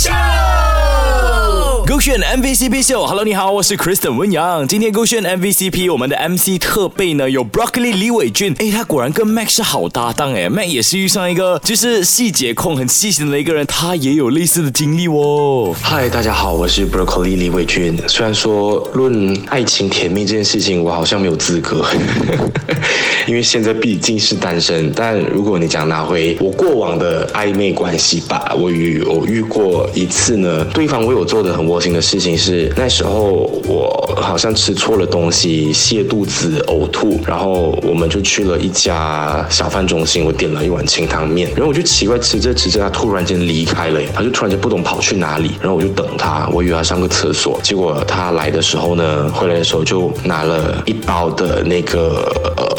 秀。勾选 MVCP 秀，Hello，你好，我是 Kristen 温阳。今天勾选 MVCP，我们的 MC 特备呢有 Broccoli 李伟俊，哎，他果然跟 Mac 是好搭档哎，Mac 也是遇上一个就是细节控、很细心的一个人，他也有类似的经历哦。嗨，大家好，我是 Broccoli 李伟俊。虽然说论爱情甜蜜这件事情，我好像没有资格，因为现在毕竟是单身。但如果你讲拿回我过往的暧昧关系吧，我遇我遇过一次呢，对方为我做的很窝。心的事情是那时候我好像吃错了东西，泻肚子、呕吐，然后我们就去了一家小饭中心，我点了一碗清汤面，然后我就奇怪吃着吃着，他突然间离开了，他就突然间不懂跑去哪里，然后我就等他，我以为他上个厕所，结果他来的时候呢，回来的时候就拿了一包的那个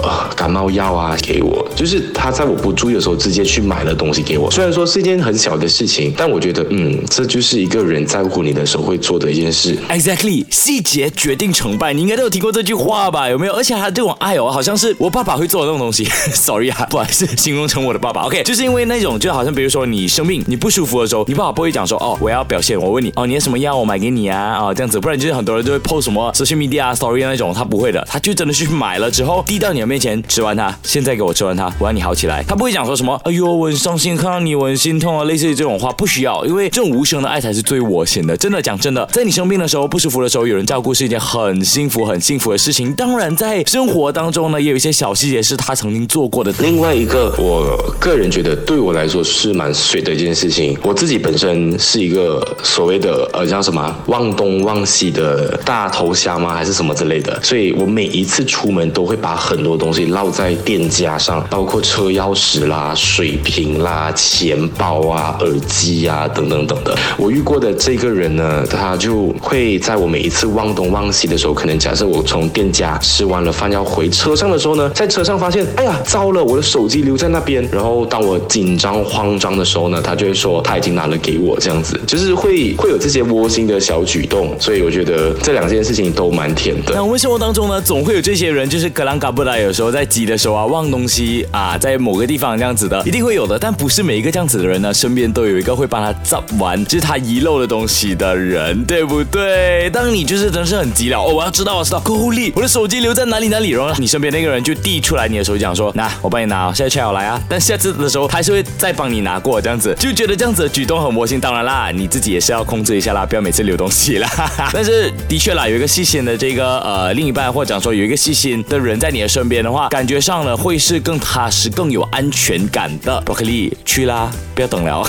呃感冒药啊给我，就是他在我不注意的时候直接去买了东西给我，虽然说是一件很小的事情，但我觉得嗯，这就是一个人在乎你的时候。会做做的一件事，Exactly，细节决定成败，你应该都有听过这句话吧？有没有？而且他这种爱哦，好像是我爸爸会做的那种东西。Sorry 啊，不好意思，形容成我的爸爸。OK，就是因为那种，就好像比如说你生病、你不舒服的时候，你爸爸不会讲说哦，我要表现。我问你哦，你要什么药？我买给你啊啊，这样子。不然就是很多人就会 post 什么 social media story 那种，他不会的，他就真的去买了之后递到你的面前，吃完它，现在给我吃完它，我让你好起来。他不会讲说什么，哎呦，我很伤心，看到你我很心痛啊，类似于这种话，不需要，因为这种无声的爱才是最窝心的。真的讲真的，在你生病。的时候不舒服的时候有人照顾是一件很幸福很幸福的事情。当然，在生活当中呢，也有一些小细节是他曾经做过的。另外一个，我个人觉得对我来说是蛮水的一件事情。我自己本身是一个所谓的呃叫什么忘东忘西的大头虾吗？还是什么之类的？所以我每一次出门都会把很多东西落在店家上，包括车钥匙啦、水瓶啦、钱包啊、耳机啊等等等的。我遇过的这个人呢，他他就。会在我每一次忘东忘西的时候，可能假设我从店家吃完了饭要回车上的时候呢，在车上发现，哎呀，糟了，我的手机留在那边。然后当我紧张慌张的时候呢，他就会说他已经拿了给我，这样子就是会会有这些窝心的小举动。所以我觉得这两件事情都蛮甜的。那我们生活当中呢，总会有这些人，就是格兰嘎布拉，有时候在急的时候啊，忘东西啊，在某个地方这样子的，一定会有的。但不是每一个这样子的人呢，身边都有一个会帮他找完，就是他遗漏的东西的人，对不对？对，当你就是真是很急了哦，我要知道，我知道，够力，我的手机留在哪里哪里，然后你身边那个人就递出来你的手机，讲说，那我帮你拿，现在切好来啊。但下次的时候还是会再帮你拿过，这样子就觉得这样子的举动很魔性。当然啦，你自己也是要控制一下啦，不要每次留东西啦。但是的确啦，有一个细心的这个呃另一半，或者讲说有一个细心的人在你的身边的话，感觉上呢会是更踏实、更有安全感的。伯克利去啦，不要等了。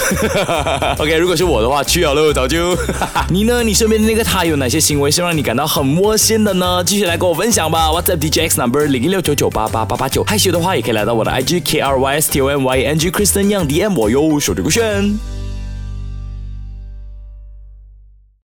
OK，如果是我的话，去好了，早就。你呢？你身边的那个。他有哪些行为是让你感到很窝心的呢？继续来跟我分享吧。What's up DJX number 零一六九九八八八八九。害羞的话也可以来到我的 IG K R Y S T O N Y N G Kristen Young DM 我哟，手机勾选。